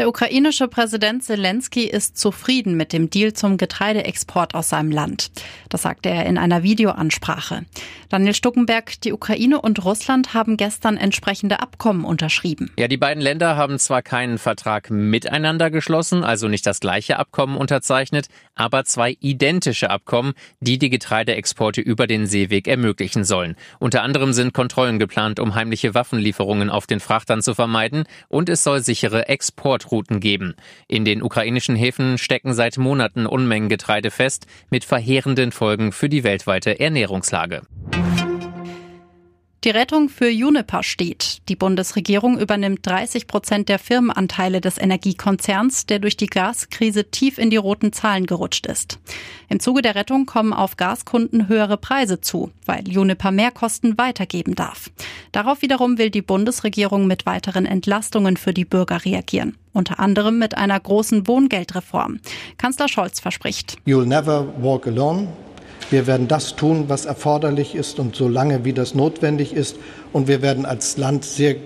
Der ukrainische Präsident Zelensky ist zufrieden mit dem Deal zum Getreideexport aus seinem Land. Das sagte er in einer Videoansprache. Daniel Stuckenberg, die Ukraine und Russland haben gestern entsprechende Abkommen unterschrieben. Ja, die beiden Länder haben zwar keinen Vertrag miteinander geschlossen, also nicht das gleiche Abkommen unterzeichnet, aber zwei identische Abkommen, die die Getreideexporte über den Seeweg ermöglichen sollen. Unter anderem sind Kontrollen geplant, um heimliche Waffenlieferungen auf den Frachtern zu vermeiden und es soll sichere Exportrouten geben. In den ukrainischen Häfen stecken seit Monaten Unmengen Getreide fest, mit verheerenden Folgen für die weltweite Ernährungslage. Die Rettung für Juniper steht. Die Bundesregierung übernimmt 30 Prozent der Firmenanteile des Energiekonzerns, der durch die Gaskrise tief in die roten Zahlen gerutscht ist. Im Zuge der Rettung kommen auf Gaskunden höhere Preise zu, weil Juniper Mehrkosten weitergeben darf. Darauf wiederum will die Bundesregierung mit weiteren Entlastungen für die Bürger reagieren. Unter anderem mit einer großen Wohngeldreform. Kanzler Scholz verspricht. You'll never walk alone. Wir werden das tun, was erforderlich ist und so lange, wie das notwendig ist. Und wir werden als Land sehr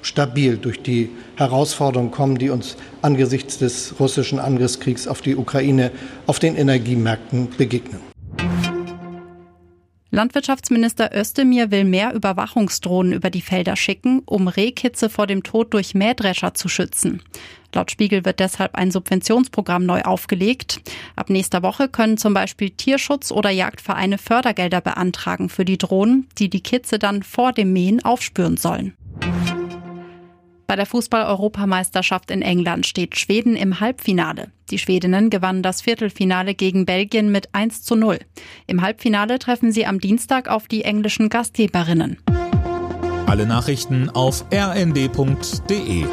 stabil durch die Herausforderungen kommen, die uns angesichts des russischen Angriffskriegs auf die Ukraine auf den Energiemärkten begegnen. Landwirtschaftsminister Özdemir will mehr Überwachungsdrohnen über die Felder schicken, um Rehkitze vor dem Tod durch Mähdrescher zu schützen. Laut Spiegel wird deshalb ein Subventionsprogramm neu aufgelegt. Ab nächster Woche können zum Beispiel Tierschutz- oder Jagdvereine Fördergelder beantragen für die Drohnen, die die Kitze dann vor dem Mähen aufspüren sollen. Bei der Fußball-Europameisterschaft in England steht Schweden im Halbfinale. Die Schwedinnen gewannen das Viertelfinale gegen Belgien mit 1 zu 0. Im Halbfinale treffen sie am Dienstag auf die englischen Gastgeberinnen. Alle Nachrichten auf rnd.de